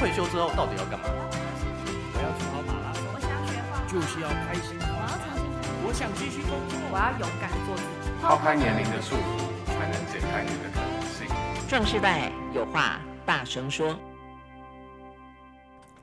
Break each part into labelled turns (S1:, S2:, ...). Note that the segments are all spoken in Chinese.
S1: 退休之后到底要干嘛？
S2: 我要去跑马拉松，
S3: 我想学画画，
S2: 就是要开心。
S3: 我要重新，
S2: 我想继续工作，
S3: 我要勇敢做自己。
S4: 抛开年龄的束缚，才能解开你的可能性。
S5: 壮世代有话大声说。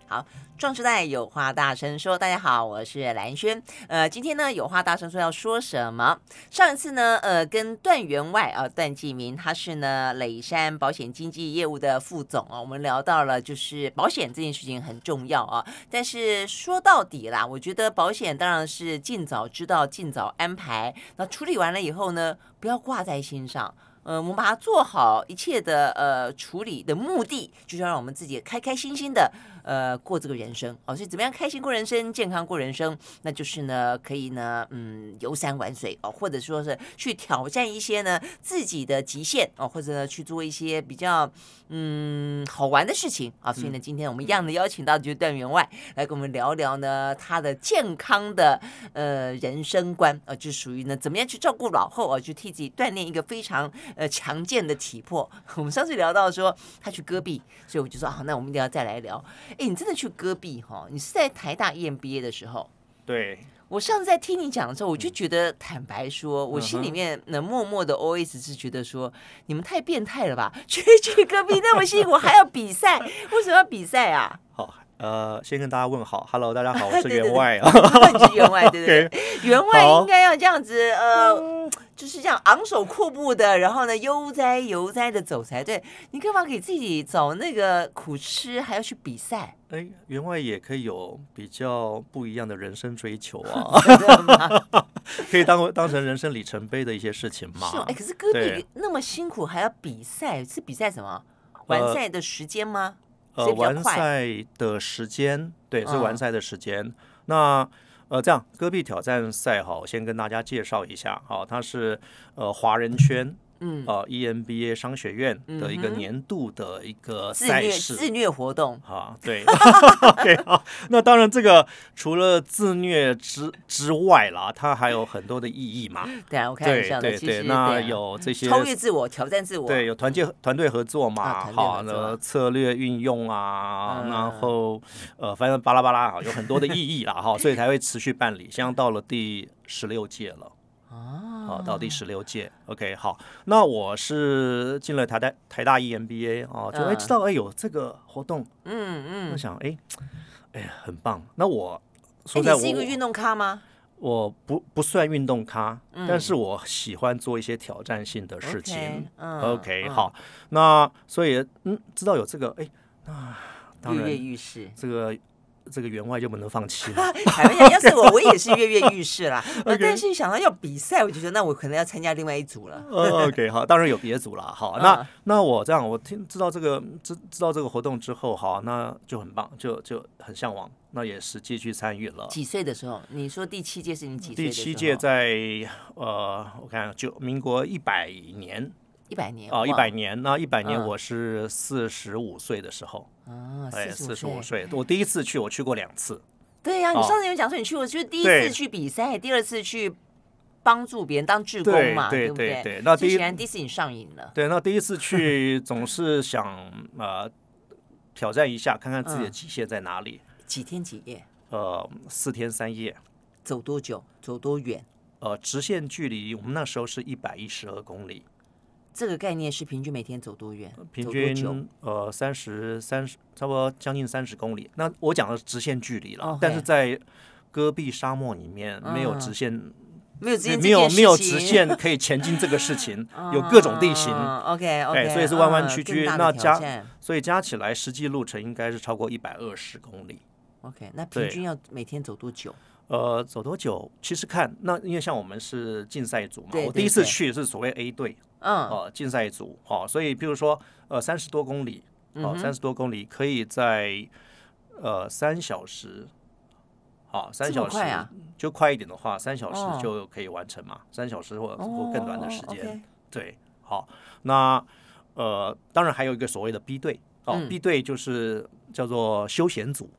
S5: 好，壮世代有话大声说。大家好，我是兰轩。呃，今天呢有话大声说要说什么？上一次呢，呃，跟段员外啊、段继明，他是呢磊山保险经纪业务的副总啊，我们聊到了就是保险这件事情很重要啊。但是说到底啦，我觉得保险当然是尽早知道，尽早安排。那处理完了以后呢，不要挂在心上。呃，我们把它做好一切的呃处理的目的，就是要让我们自己开开心心的。呃，过这个人生哦，所以怎么样开心过人生，健康过人生，那就是呢，可以呢，嗯，游山玩水哦，或者说是去挑战一些呢自己的极限哦，或者呢去做一些比较嗯好玩的事情啊。所以呢，今天我们一样的邀请到就是段员外来跟我们聊聊呢他的健康的呃人生观啊，就属于呢怎么样去照顾老后啊，去替自己锻炼一个非常呃强健的体魄。我们上次聊到说他去戈壁，所以我就说啊，那我们一定要再来聊。哎，你真的去戈壁哈？你是在台大 EMBA 的时候？
S2: 对，
S5: 我上次在听你讲的时候，我就觉得，坦白说，
S2: 嗯、
S5: 我心里面能默默的 always 是觉得说，你们太变态了吧？去去戈壁那么辛苦，还要比赛，为什么要比赛啊？
S2: 好，呃，先跟大家问好，Hello，大家好，我 是员外啊，
S5: 你是员外，对对对，员外应该要这样子，呃。嗯就是这样昂首阔步的，然后呢悠哉悠哉的走才对。你干嘛给自己找那个苦吃，还要去比赛？
S2: 哎，员外也可以有比较不一样的人生追求啊 可以当当成人生里程碑的一些事情嘛。
S5: 是哎，可是戈壁那么辛苦，还要比赛，是比赛什么？完赛的时间吗？
S2: 呃，完赛的时间，对，是完赛的时间。嗯、那。呃，这样戈壁挑战赛哈，我先跟大家介绍一下，好，它是呃华人圈。嗯，呃，EMBA 商学院的一个年度的一个赛事，
S5: 自虐，自虐活动。
S2: 啊，对，OK 好，那当然这个除了自虐之之外啦，它还有很多的意义嘛。
S5: 对啊，我看一下
S2: 对对对，那有这些
S5: 超越自我、挑战自我，
S2: 对，有团结团队合作嘛，好，那策略运用啊，然后呃，反正巴拉巴拉啊，有很多的意义啦，哈，所以才会持续办理，现在到了第十六届了。哦，到第十六届，OK，好，那我是进了台大台大 EMBA 哦，就会知道哎有这个活动，嗯嗯，我想哎哎很棒。那我说在我，你
S5: 是一个运动咖吗？
S2: 我不不算运动咖，但是我喜欢做一些挑战性的事情。OK，好，那所以嗯，知道有这个哎，那当然跃跃欲试这个。这个员外就不能放弃了。
S5: 要是我，我也是跃跃欲试啦。但是想到要比赛，我就觉得那我可能要参加另外一组了。
S2: OK，好，当然有别组了。好，那那我这样，我听知道这个知知道这个活动之后，好，那就很棒，就就很向往。那也实际去参与了。
S5: 几岁的时候？你说第七届是你几岁？
S2: 第七届在呃，我看就民国一百年。
S5: 一百年
S2: 哦，一百年。那一百年，我是四十五岁的时候。
S5: 啊，
S2: 四十五岁，我第一次去，我去过两次。
S5: 对呀，你上次有讲说你去过，就是第一次去比赛，第二次去帮助别人当志工嘛，对不对？对，
S2: 那第一
S5: 第一次你上瘾了。
S2: 对，那第一次去总是想呃挑战一下，看看自己的极限在哪里。
S5: 几天几夜？
S2: 呃，四天三夜。
S5: 走多久？走多远？
S2: 呃，直线距离我们那时候是一百一十二公里。
S5: 这个概念是平均每天走多远？
S2: 平均呃三十三十，差不多将近三十公里。那我讲的是直线距离了，Okay. 但是在戈壁沙漠里面没有直线，嗯、没有直线，没有没有直线可以前进这个事情，有各种地形。
S5: OK OK，
S2: 所以是弯弯曲曲。那加所以加起来实际路程应该是超过一百二十公里。
S5: OK，那平均要每天走多久？
S2: 呃，走多久？其实看那，因为像我们是竞赛组嘛，我第一次去是所谓 A 队，嗯，哦，竞赛组，哦，所以比如说，呃，三十多公里，哦，三十多公里可以在呃三小时，好，三小时就快一点的话，三小时就可以完成嘛，三小时或或更短的时间，对，好，那呃，当然还有一个所谓的 B 队，哦，B 队就是叫做休闲组，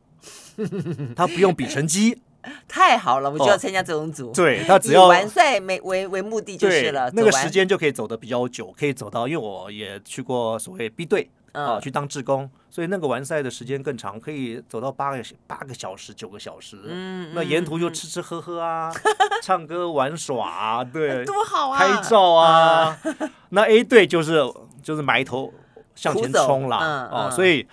S2: 他不用比成绩。
S5: 太好了，我就要参加这种组。
S2: 对，他只要
S5: 完赛没为为目的就是了。
S2: 那个时间就可以走的比较久，可以走到，因为我也去过所谓 B 队啊，去当志工，所以那个完赛的时间更长，可以走到八个八个小时、九个小时。嗯，那沿途就吃吃喝喝啊，唱歌玩耍啊，对，
S5: 多好啊，
S2: 拍照啊。那 A 队就是就是埋头向前冲了，啊，所以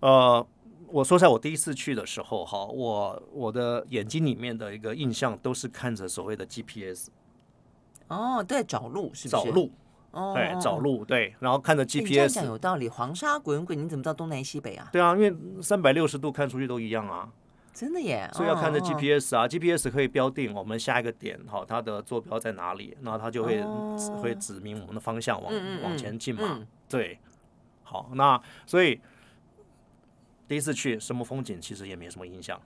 S2: 呃，我说在我第一次去的时候哈，我我的眼睛里面的一个印象都是看着所谓的 GPS。
S5: 哦，对，找路是不是？
S2: 找路。哦，对，找路对，然后看着 GPS，
S5: 讲有道理。黄沙滚滚，你怎么知道东南西北啊？
S2: 对啊，因为三百六十度看出去都一样啊。
S5: 真的耶！
S2: 所以要看着 GPS 啊，GPS 可以标定我们下一个点哈，它的坐标在哪里，那它就会会指明我们的方向往往前进嘛。对，好，那所以第一次去什么风景其实也没什么印象。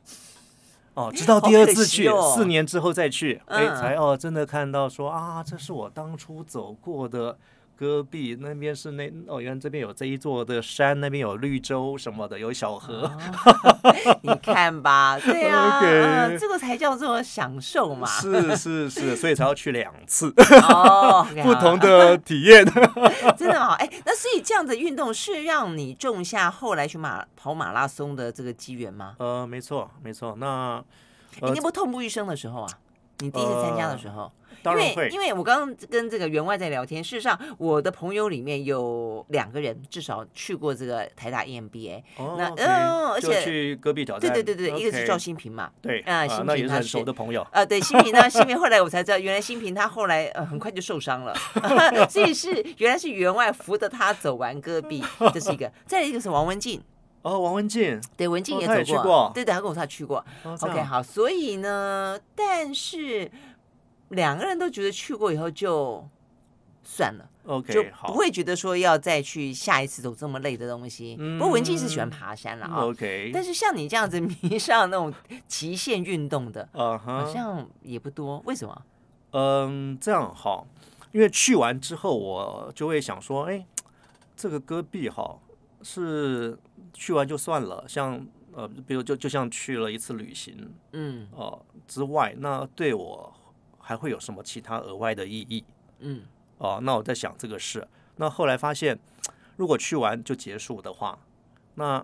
S2: 哦，直到第二次去，四年之后再去，哎，才哦，真的看到说啊，这是我当初走过的。戈壁那边是那哦，原来这边有这一座的山，那边有绿洲什么的，有小河。
S5: 哦、你看吧，对啊这个才叫做享受嘛。
S2: 是是是，所以才要去两次。哦，不同的体验。
S5: 真的好，哎，那所以这样的运动是让你种下后来去马跑马拉松的这个机缘吗？
S2: 呃，没错没错。那、
S5: 呃、你有没有痛不欲生的时候啊？你第一次参加的时候？呃因为，因为我刚刚跟这个员外在聊天，事实上，我的朋友里面有两个人至少去过这个台大 EMBA。
S2: 哦，那嗯，而且去戈壁挑战。
S5: 对对对对，一个是赵新平嘛。
S2: 对啊，新平他是很熟的朋友。
S5: 啊，对，新平呢，新平后来我才知道，原来新平他后来呃很快就受伤了，所以是原来是员外扶着他走完戈壁，这是一个。再一个是王文静。
S2: 哦，王文静。
S5: 对，文静也走过。对对，他跟我说他去过。OK，好，所以呢，但是。两个人都觉得去过以后就算了
S2: ，OK，
S5: 就不会觉得说要再去下一次走这么累的东西。嗯、不过文静是喜欢爬山了啊
S2: ，OK。
S5: 但是像你这样子 迷上那种极限运动的，uh huh、好像也不多。为什么？
S2: 嗯，这样哈，因为去完之后我就会想说，哎，这个戈壁哈是去完就算了，像呃，比如就就像去了一次旅行，嗯，哦、呃、之外，那对我。还会有什么其他额外的意义？嗯，哦，那我在想这个事。那后来发现，如果去完就结束的话，那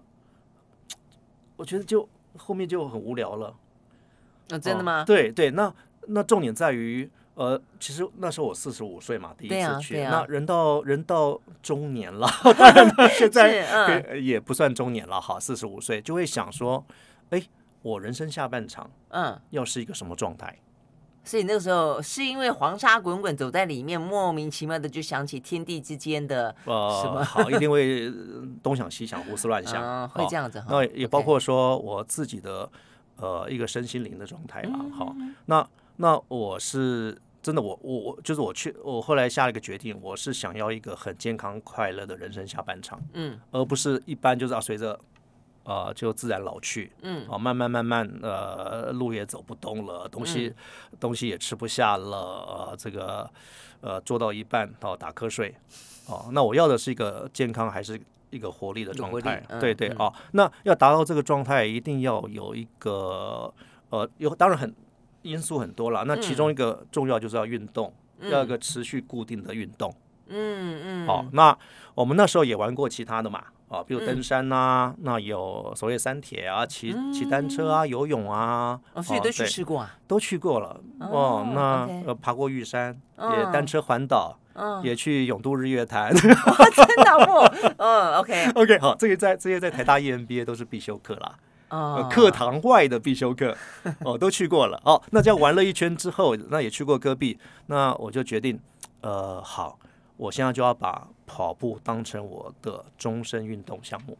S2: 我觉得就后面就很无聊了。
S5: 那、哦、真的吗？
S2: 哦、对对，那那重点在于，呃，其实那时候我四十五岁嘛，第一次去。啊啊、那人到人到中年了，当然了现在、嗯、也不算中年了哈，四十五岁就会想说，哎，我人生下半场，嗯，要是一个什么状态？
S5: 所以那个时候是因为黄沙滚滚走在里面，莫名其妙的就想起天地之间的什么、
S2: 呃、好，一定会东想西想，胡思乱想，
S5: 嗯、会这样子。哦、
S2: 那也包括说我自己的呃一个身心灵的状态啦。好、嗯，那那我是真的我，我我我就是我去，我后来下了一个决定，我是想要一个很健康快乐的人生下半场，嗯，而不是一般就是啊随着。呃，就自然老去，嗯，啊，慢慢慢慢，呃，路也走不动了，东西、嗯、东西也吃不下了，呃，这个，呃，做到一半到打瞌睡，哦、呃，那我要的是一个健康，还是一个活力的状态？嗯、对对啊、嗯呃，那要达到这个状态，一定要有一个，呃，有当然很因素很多了，那其中一个重要就是要运动，嗯、要一个持续固定的运动，嗯嗯，好、呃，那我们那时候也玩过其他的嘛。啊，比如登山呐、啊，嗯、那有所谓山铁啊，骑骑单车啊，游泳啊，
S5: 哦，所以都去试过啊，
S2: 都去过了。哦，那呃，爬过玉山，也单车环岛，也去永渡日月潭。
S5: 哇，真的不？嗯，OK，OK，
S2: 好，这些在这些在台大 EMBA 都是必修课啦。哦，课堂外的必修课，哦，都去过了。哦，那这样玩了一圈之后，那也去过戈壁，那我就决定，呃，好。我现在就要把跑步当成我的终身运动项目。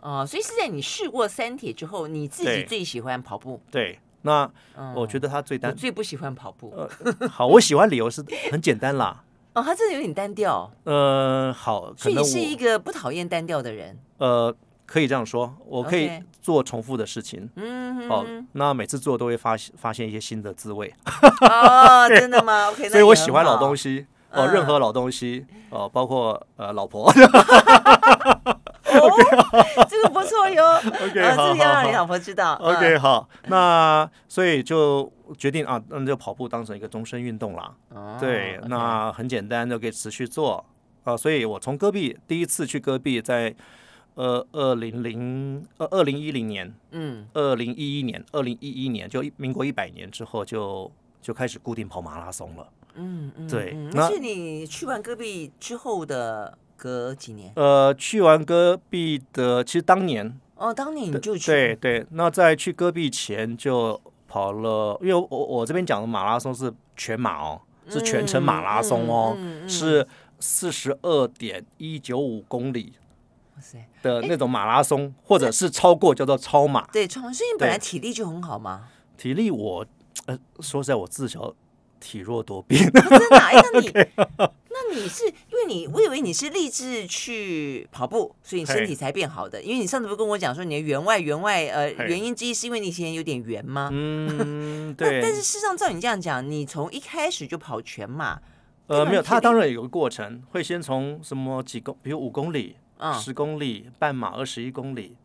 S5: 哦，所以是在你试过三铁之后，你自己最喜欢跑步？
S2: 对，对，那我觉得他最单，
S5: 我最不喜欢跑步。
S2: 呃，好，我喜欢理由是很简单啦。
S5: 哦，他真的有点单调。
S2: 呃，好，可能
S5: 所以你是一个不讨厌单调的人。
S2: 呃，可以这样说，我可以做重复的事情。嗯，好，那每次做都会发发现一些新的滋味。
S5: 哦，真的吗？OK，
S2: 所以我喜欢老东西。哦，任何老东西，哦，包括呃，老婆。哦，
S5: 这个不错哟。OK，好，这个要让你老婆知道。
S2: OK，好，那所以就决定啊，那就跑步当成一个终身运动啦。对，那很简单，就可以持续做。啊，所以我从戈壁第一次去戈壁在呃二零零呃二零一零年，嗯，二零一一年，二零一一年就民国一百年之后就就开始固定跑马拉松了。嗯嗯，对。
S5: 嗯、那是你去完戈壁之后的隔几年？
S2: 呃，去完戈壁的其实当年
S5: 哦，当年你就去
S2: 对对。那在去戈壁前就跑了，因为我我这边讲的马拉松是全马哦，是全程马拉松哦，嗯嗯嗯、是四十二点一九五公里。的那种马拉松，或者是超过叫做超马。
S5: 对，超马。所以你本来体力就很好吗？
S2: 体力我，呃，说实在，我自小体弱多病。
S5: 真的？哎，那你，那你是因为你，我以为你是立志去跑步，所以你身体才变好的。因为你上次不是跟我讲说你的员外员外，呃，原因之一是因为你以前有点圆吗？
S2: 嗯，对。
S5: 但是事实上，照你这样讲，你从一开始就跑全马，
S2: 呃，没有，他当然有个过程，会先从什么几公，比如五公里。十公里、半马、二十一公里，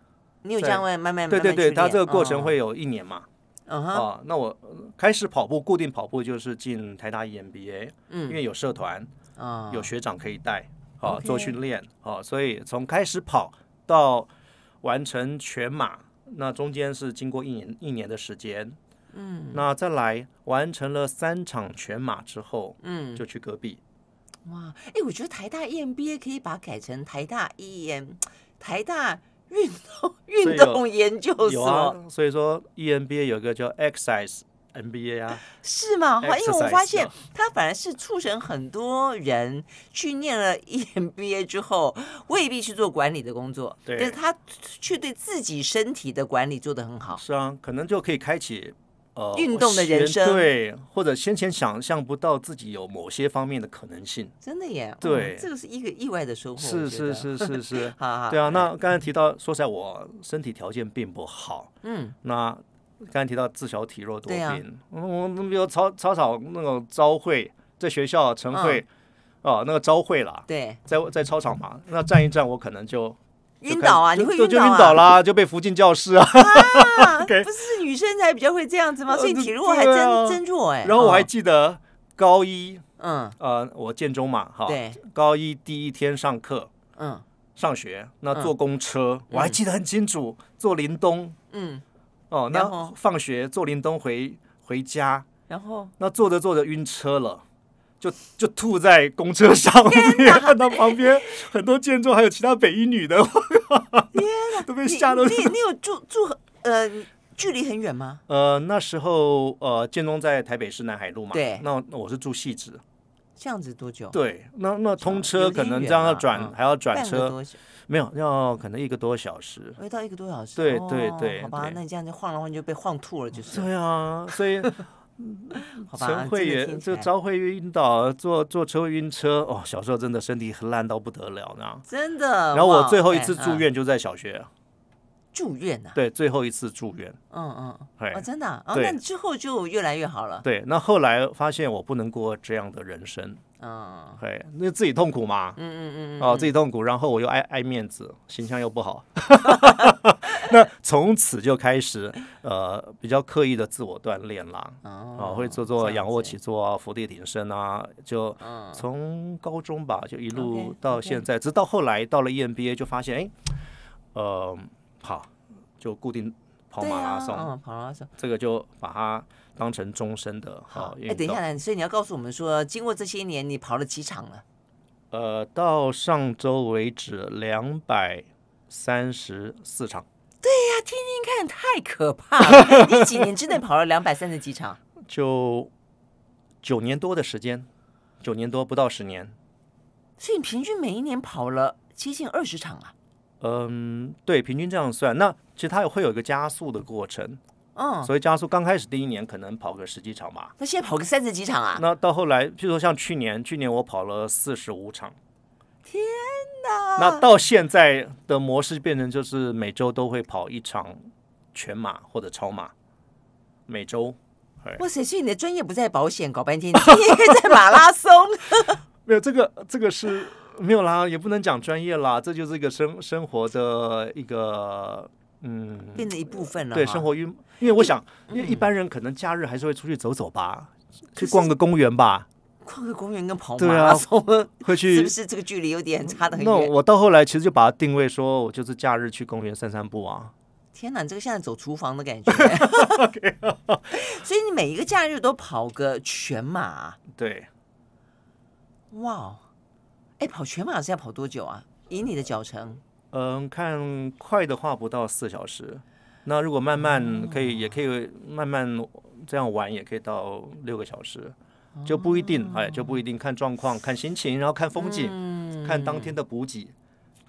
S5: 你有这样慢慢慢慢
S2: 对对对，它这个过程会有一年嘛。嗯哼。那我开始跑步，固定跑步就是进台大 EMBA，嗯，因为有社团，有学长可以带，好做训练，好，所以从开始跑到完成全马，那中间是经过一年一年的时间，嗯，那再来完成了三场全马之后，嗯，就去戈壁。
S5: 哇，哎，我觉得台大 EMBA 可以把它改成台大 EM，台大运动运动研究所。
S2: 啊、所以说 EMBA 有个叫 Exercise MBA 啊，
S5: 是吗？因为我发现它反而是促成很多人去念了 EMBA 之后，未必去做管理的工作，对，但是他却对自己身体的管理做得很好。
S2: 是啊，可能就可以开启。
S5: 呃，运动的人生
S2: 对，或者先前想象不到自己有某些方面的可能性，
S5: 真的耶，
S2: 对，
S5: 这个是一个意外的收获。
S2: 是是是是是，对啊。那刚才提到，说实在，我身体条件并不好，嗯，那刚才提到自小体弱多病，我比如操操场那种朝会，在学校晨会，哦，那个朝会啦，
S5: 对，
S2: 在在操场嘛，那站一站，我可能就。
S5: 晕倒啊！你会晕倒啊？
S2: 就晕倒啦，就被扶进教室啊！
S5: 不是女生才比较会这样子吗？所以体弱还真真弱哎。
S2: 然后我还记得高一，嗯。呃，我建中嘛，哈，对，高一第一天上课，嗯，上学那坐公车，我还记得很清楚，坐林东，嗯，哦，那放学坐林东回回家，
S5: 然后？
S2: 那坐着坐着晕车了。就就吐在公车上面，看到 旁边很多建筑，还有其他北一女的，
S5: 天哪，
S2: 都被吓到。
S5: 你你有住住呃距离很远吗？
S2: 呃那时候呃建中在台北市南海路嘛，
S5: 对，
S2: 那我是住汐止，
S5: 这样子多久？
S2: 对，那那通车可能这样要转还要转车，没有要可能一个多小时，
S5: 会到一个多小时，
S2: 对对对，
S5: 好吧，那你这样就晃的话你就被晃吐了，就是。
S2: 对啊，所以。陈慧也就朝会晕倒，坐坐车晕车哦。小时候真的身体很烂到不得了，那
S5: 真的。
S2: 然后我最后一次住院就在小学，
S5: 住院呐？
S2: 对，最后一次住院。
S5: 嗯嗯，哦，真的。哦，那之后就越来越好了。
S2: 对，那后来发现我不能过这样的人生。嗯，对，那自己痛苦嘛。嗯嗯嗯哦，自己痛苦，然后我又爱爱面子，形象又不好。那从此就开始，呃，比较刻意的自我锻炼啦。哦，会做做仰卧起坐啊，伏地挺身啊，就从高中吧，就一路到现在，直到后来到了 EMBA 就发现，哎，呃，好，就固定跑马拉松。
S5: 嗯跑马拉松，
S2: 这个就把它。当成终身的好，
S5: 哎，等一下，所以你要告诉我们说，经过这些年，你跑了几场了？
S2: 呃，到上周为止，两百三十四场。
S5: 对呀，听听看，太可怕了！你几年之内跑了两百三十几场？
S2: 就九年多的时间，九年多不到十年。
S5: 所以你平均每一年跑了接近二十场啊？
S2: 嗯，对，平均这样算。那其实它也会有一个加速的过程。嗯，所以加速刚开始第一年可能跑个十几场吧，
S5: 那现在跑个三十几场啊？
S2: 那到后来，譬如说像去年，去年我跑了四十五场，
S5: 天哪！
S2: 那到现在的模式变成就是每周都会跑一场全马或者超马，每周。
S5: 哇塞！所以你的专业不在保险，搞半天，你专 业在马拉松。
S2: 没有这个，这个是没有啦，也不能讲专业啦，这就是一个生生活的一个。嗯，
S5: 变成一部分了。
S2: 对，生活因因为我想，因为一般人可能假日还是会出去走走吧，去逛个公园吧。
S5: 逛个公园跟跑马拉松，
S2: 会去
S5: 是不是这个距离有点差的很远？
S2: 那我到后来其实就把它定位说，我就是假日去公园散散步啊。
S5: 天哪，你这个现在走厨房的感觉。Okay. 所以你每一个假日都跑个全马？
S2: 对。
S5: 哇，哎，跑全马是要跑多久啊？以你的脚程？
S2: 嗯，看快的话不到四小时。那如果慢慢可以，嗯、也可以慢慢这样玩，也可以到六个小时，就不一定，哎，就不一定看状况、看心情，然后看风景，嗯、看当天的补给。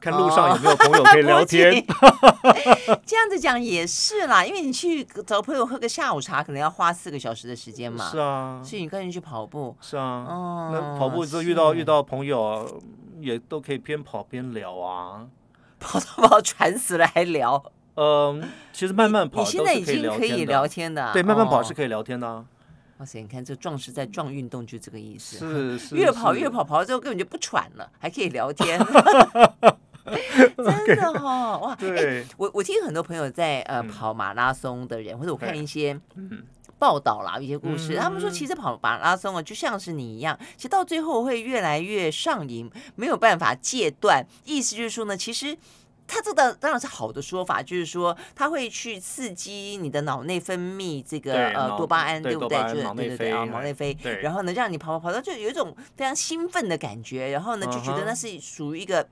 S2: 看路上有没有朋友可以 聊天，
S5: 哦、这样子讲也是啦，因为你去找朋友喝个下午茶，可能要花四个小时的时间嘛。
S2: 是啊，
S5: 所以你跟人去跑步。
S2: 是啊，哦、那跑步之后遇到遇到朋友啊，也都可以边跑边聊啊。
S5: 跑到跑喘死了还聊？
S2: 嗯，其实慢慢跑
S5: 你，你现在已经可以聊天的。
S2: 对，慢慢跑是可以聊天的。哦
S5: 哇塞！你看这壮士在壮运动，就这个意思。
S2: 是是。
S5: 越跑越跑，跑到最后根本就不喘了，还可以聊天。真的哈、哦、哇！
S2: 对，
S5: 我我听很多朋友在呃跑马拉松的人，或者我看一些嗯报道啦，一些故事，他们说其实跑马拉松啊，就像是你一样，其实到最后会越来越上瘾，没有办法戒断。意思就是说呢，其实他这个当然是好的说法，就是说他会去刺激你的脑内分泌这个呃多巴胺，对不对？就是对对对啊，脑内啡，然后呢让你跑跑跑到就有一种非常兴奋的感觉，然后呢就觉得那是属于一个。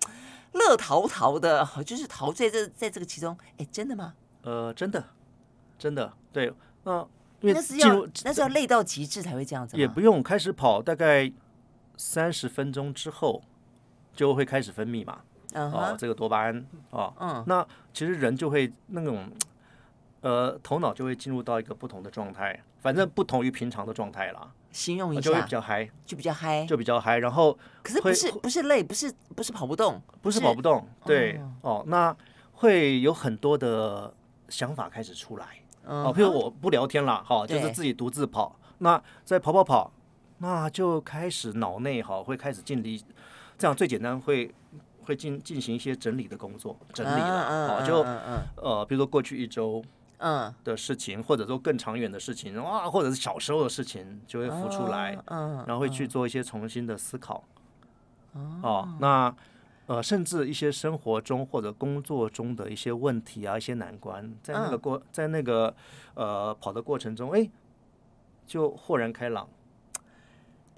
S5: 乐陶陶的，就是陶醉在这在这个其中，哎，真的吗？
S2: 呃，真的，真的，对，那
S5: 那是要那是要累到极致才会这样子。
S2: 也不用开始跑，大概三十分钟之后就会开始分泌嘛，哦，这个多巴胺哦，嗯，那其实人就会那种，呃，头脑就会进入到一个不同的状态，反正不同于平常的状态啦。
S5: 形容一下，
S2: 就会比较嗨，
S5: 就比较嗨，
S2: 就比较嗨。然后，
S5: 可是不是不是累，不是不是跑不动，
S2: 不是跑不动，对哦，那会有很多的想法开始出来哦。譬如我不聊天了，哈，就是自己独自跑。那在跑跑跑，那就开始脑内哈会开始进理，这样最简单会会进进行一些整理的工作，整理了，哦，就呃，比如说过去一周。嗯。的事情，或者说更长远的事情，啊，或者是小时候的事情，就会浮出来，嗯，然后会去做一些重新的思考，哦，那呃，甚至一些生活中或者工作中的一些问题啊，一些难关，在那个过，在那个呃跑的过程中，哎，就豁然开朗，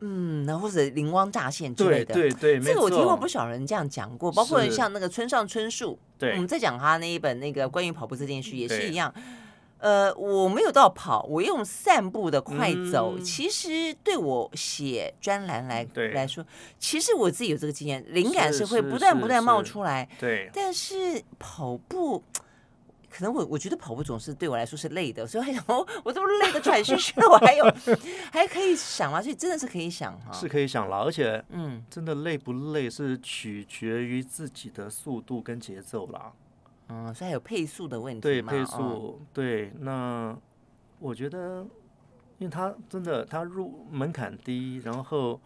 S5: 嗯，那或者灵光乍现之类的，
S2: 对对对，
S5: 这个我听过不少人这样讲过，包括像那个村上春树。
S2: 对，
S5: 我们在讲他那一本那个关于跑步这件事也是一样，呃，我没有到跑，我用散步的快走，嗯、其实对我写专栏来来说，其实我自己有这个经验，灵感是会不断不断冒出来。对，但是跑步，可能我我觉得跑步总是对我来说是累的，所以我还想，我我这么累的喘吁吁，我还有 还可以想啊，所以真的是可以想哈，
S2: 是可以想了，而且嗯，真的累不累是取决于自己的速度跟节奏啦，
S5: 嗯，所以还有配速的问题，
S2: 对配速，对，那我觉得，因为他真的他入门槛低，然后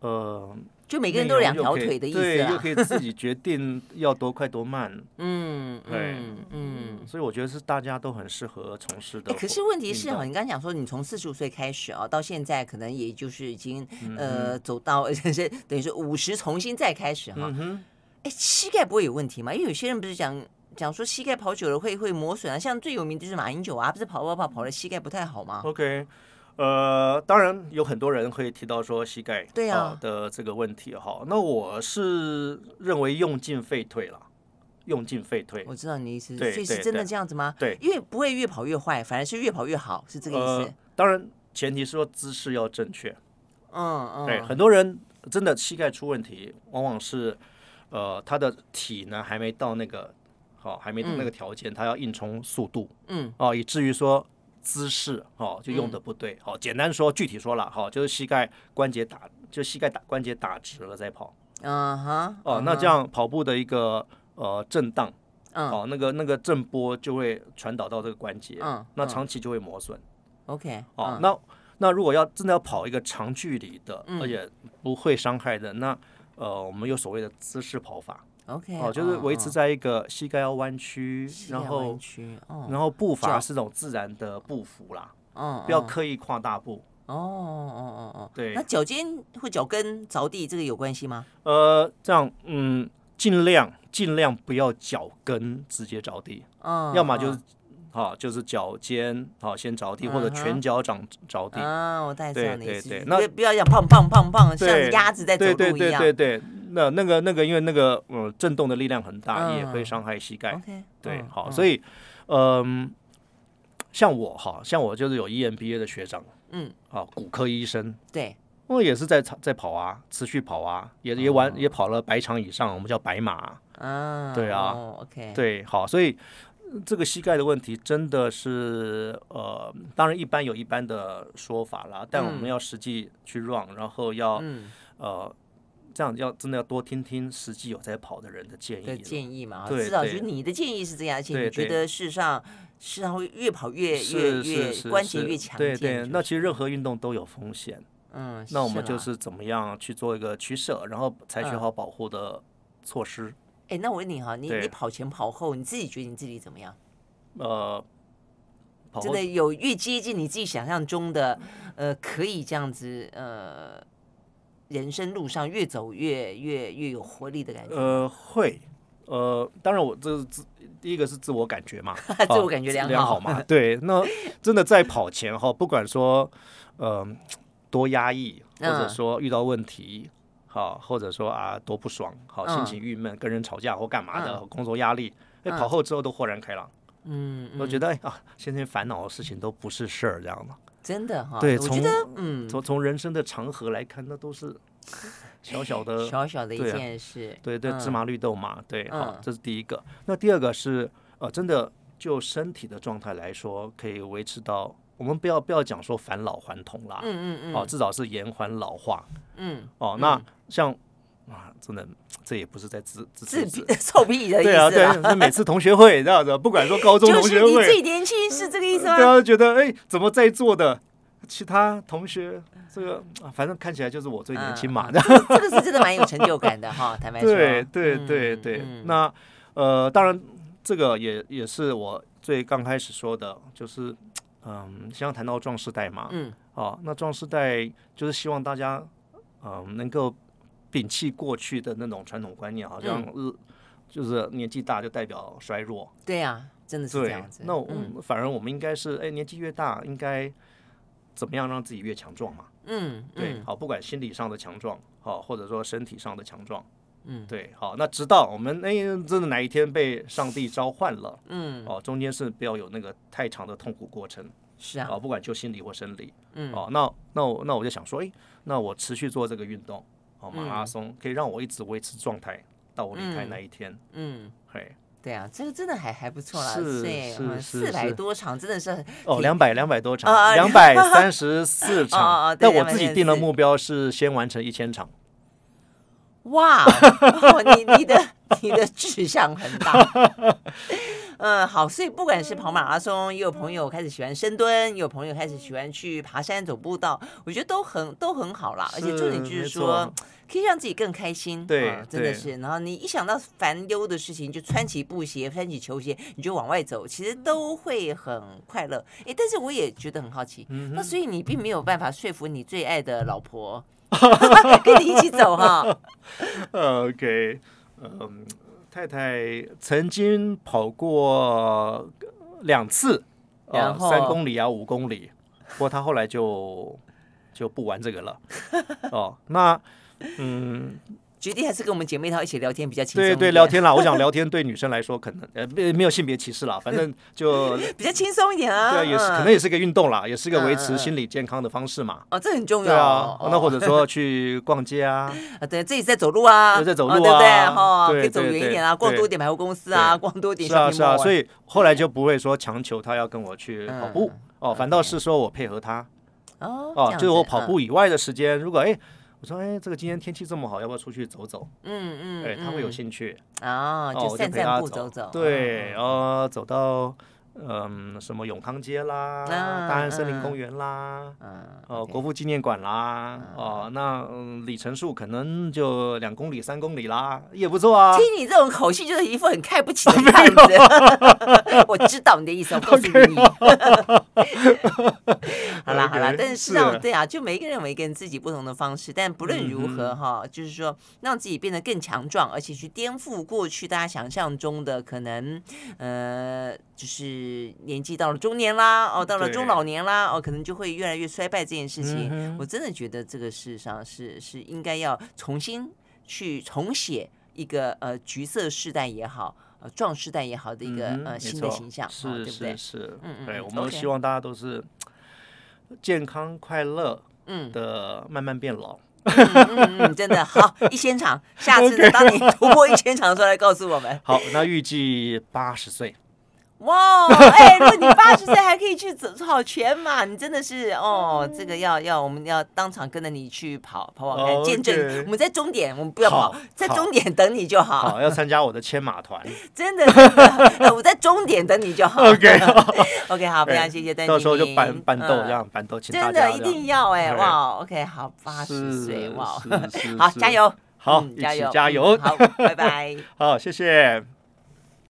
S2: 呃。
S5: 就每个人都有两条腿的意思啊，
S2: 对，又可以自己决定要多快多慢，
S5: 嗯，对，
S2: 嗯，所以我觉得是大家都很适合从事的。
S5: 可是问题是哈，你刚刚讲说你从四十五岁开始啊，到现在可能也就是已经呃走到 是等于说五十重新再开始哈，哎，膝盖不会有问题吗？因为有些人不是讲讲说膝盖跑久了会会磨损啊，像最有名的就是马英九啊，不是跑跑跑跑了膝盖不太好吗
S2: ？OK。呃，当然有很多人会提到说膝盖对啊的这个问题哈，那我是认为用进废退了，用进废退。
S5: 我知道你的意思，所以是真的这样子吗？对，因为不会越跑越坏，反而是越跑越好，是这个意思。
S2: 当然，前提是说姿势要正确。嗯嗯。对，很多人真的膝盖出问题，往往是呃他的体呢还没到那个好，还没到那个条件，他要硬冲速度。嗯。哦，以至于说。姿势哦，就用的不对。哦，简单说，具体说了，哈，就是膝盖关节打，就膝盖打关节打直了再跑。嗯哼。哦，那这样跑步的一个呃震荡，哦，那个那个震波就会传导到这个关节，嗯，那长期就会磨损。
S5: OK。
S2: 哦，那那如果要真的要跑一个长距离的，而且不会伤害的，那呃，我们有所谓的姿势跑法。
S5: OK，
S2: 哦，就是维持在一个膝盖要弯曲，然后，然后步伐是这种自然的步幅啦，嗯，不要刻意跨大步，
S5: 哦哦哦哦，
S2: 对。
S5: 那脚尖或脚跟着地，这个有关系吗？
S2: 呃，这样，嗯，尽量尽量不要脚跟直接着地，嗯，要么就是。好，就是脚尖好先着地，或者全脚掌着地。
S5: 啊，我大概知道你意思。
S2: 对对对，那
S5: 不要像胖胖胖胖，像鸭子在走路一样。
S2: 对对对对对，那那个那个，因为那个呃，震动的力量很大，也会伤害膝盖。对，好，所以嗯，像我哈，像我就是有 EMBA 的学长，嗯，啊，骨科医生。对，我也是在在跑啊，持续跑啊，也也完也跑了百场以上，我们叫白马。啊，对啊
S5: ，OK，
S2: 对，好，所以。这个膝盖的问题真的是呃，当然一般有一般的说法啦，但我们要实际去 run，然后要、嗯、呃这样要真的要多听听实际有在跑的人的建议的
S5: 建议嘛，
S2: 对，
S5: 至少就是你的建议是这样，而且你觉得事实上事实上会越跑越越越关节越强健。
S2: 对对，那其实任何运动都有风险，嗯，那我们就是怎么样去做一个取舍，然后采取好保护的措施。嗯
S5: 哎，那我问你哈，你你跑前跑后，你自己觉得你自己怎么样？
S2: 呃，
S5: 真的有越接近你自己想象中的，呃，可以这样子，呃，人生路上越走越越越有活力的感觉。
S2: 呃，会，呃，当然我这是自第一个是自我感觉嘛，
S5: 自我感觉良好，
S2: 良好嘛。对，那真的在跑前哈，不管说呃多压抑，或者说遇到问题。好，或者说啊，多不爽，好，心情郁闷，跟人吵架或干嘛的，工作压力，哎，跑后之后都豁然开朗，嗯，我觉得哎啊，现在烦恼的事情都不是事儿，这样的，
S5: 真的哈，
S2: 对，从嗯，从从人生的长河来看，那都是小小的
S5: 小小的一件事，
S2: 对对，芝麻绿豆嘛，对，好，这是第一个。那第二个是，呃，真的就身体的状态来说，可以维持到。我们不要不要讲说返老还童啦，嗯嗯嗯，哦，至少是延缓老化，嗯，哦，那像啊，真的这也不是在自自
S5: 自 臭屁的意思，
S2: 对啊，对，每次同学会这样子，不管说高中同学会，
S5: 就是你自己年轻是这个意思吗？
S2: 大家觉得哎，怎么在座的其他同学这个反正看起来就是我最年轻嘛，
S5: 这个是真的蛮有成就感的哈，坦白说，
S2: 对对对对，那呃，当然这个也也是我最刚开始说的，就是。嗯，希望谈到壮士代嘛，嗯，哦，那壮士代就是希望大家，嗯，能够摒弃过去的那种传统观念，好像，嗯，就是年纪大就代表衰弱。
S5: 对呀，真的是这样子。
S2: 那我反而我们应该是，哎，年纪越大，应该怎么样让自己越强壮嘛？嗯，对，好，不管心理上的强壮，好，或者说身体上的强壮。嗯，对，好，那直到我们哎，真的哪一天被上帝召唤了，嗯，哦，中间是不要有那个太长的痛苦过程，
S5: 是啊，
S2: 哦，不管就心理或生理，嗯，哦，那那我那我就想说，哎，那我持续做这个运动，哦，马拉松可以让我一直维持状态到我离开那一天，嗯，嘿，
S5: 对啊，这个真的还还不错啦，是是是，四百多场真的是
S2: 哦，两百两百多场，两百三十四场，但我自己定的目标是先完成一千场。
S5: 哇，哦、你你的你的志向很大，嗯，好，所以不管是跑马拉松，也有朋友开始喜欢深蹲，也有朋友开始喜欢去爬山走步道，我觉得都很都很好啦，而且重点就是说可以让自己更开心，
S2: 对、
S5: 嗯，真的是。然后你一想到烦忧的事情，就穿起布鞋，穿起球鞋，你就往外走，其实都会很快乐。哎，但是我也觉得很好奇，嗯、那所以你并没有办法说服你最爱的老婆。跟你一起走哈。
S2: OK，嗯，太太曾经跑过两次，然后三公里啊，五公里，不过她后来就就不玩这个了。哦，那嗯。
S5: 决定还是跟我们姐妹淘一起聊天比较轻松。
S2: 对对，聊天啦，我想聊天对女生来说可能呃没没有性别歧视啦，反正 就
S5: 比较轻松一点啊。
S2: 对，也是可能也是个运动啦，也是个维持心理健康的方式嘛。
S5: 哦，这很重要对啊。
S2: 那或者说去逛街啊。
S5: 啊，对，自己在走路啊，
S2: 在走路啊，
S5: 对不对？哈，可以走远一点啊，逛多点百货公司啊，逛多点。
S2: 是啊是啊，所以后来就不会说强求他要跟我去跑步哦，反倒是说我配合他。哦。哦，就是我跑步以外的时间，如果哎。我说：“哎，这个今天天气这么好，要不要出去走走？”嗯嗯，哎，他会有兴趣啊
S5: 哦，就散散步走走。
S2: 对，然后走到嗯，什么永康街啦，大安森林公园啦，哦，国父纪念馆啦，哦，那里程数可能就两公里、三公里啦，也不错啊。
S5: 听你这种口气，就是一副很看不起的样子。我知道你的意思，我告诉 你。好啦好啦，但是让对啊，就每一个人有每一个人自己不同的方式，但不论如何哈，就是说让自己变得更强壮，而且去颠覆过去大家想象中的可能，呃，就是年纪到了中年啦，哦，到了中老年啦，哦，可能就会越来越衰败这件事情，嗯、我真的觉得这个事实上是是应该要重新去重写一个呃橘色世代也好，呃壮士代也好的一个、嗯、呃新的形象，
S2: 是、
S5: 哦、对不对？
S2: 是是，嗯嗯，对，我们希望大家都是健康快乐，嗯。的慢慢变老，
S5: 嗯嗯嗯，真的好一千场，下次 呢，当你突破一千场的时候来告诉我们。
S2: 好，那预计八十岁。
S5: 哇，哎，如果你八十岁还可以去走跑全马，你真的是哦，这个要要我们要当场跟着你去跑跑跑看，见证我们在终点，我们不要跑，在终点等你就好。
S2: 好，要参加我的牵马团，
S5: 真的，我在终点等你就好。OK，OK，好，非常谢谢段静明。
S2: 到时候就办办豆这样办豆，请大
S5: 家真的一定要哎，哇，OK，好，八十岁哇，好加油，
S2: 好，加油。加油，
S5: 好，拜拜，
S2: 好，谢谢。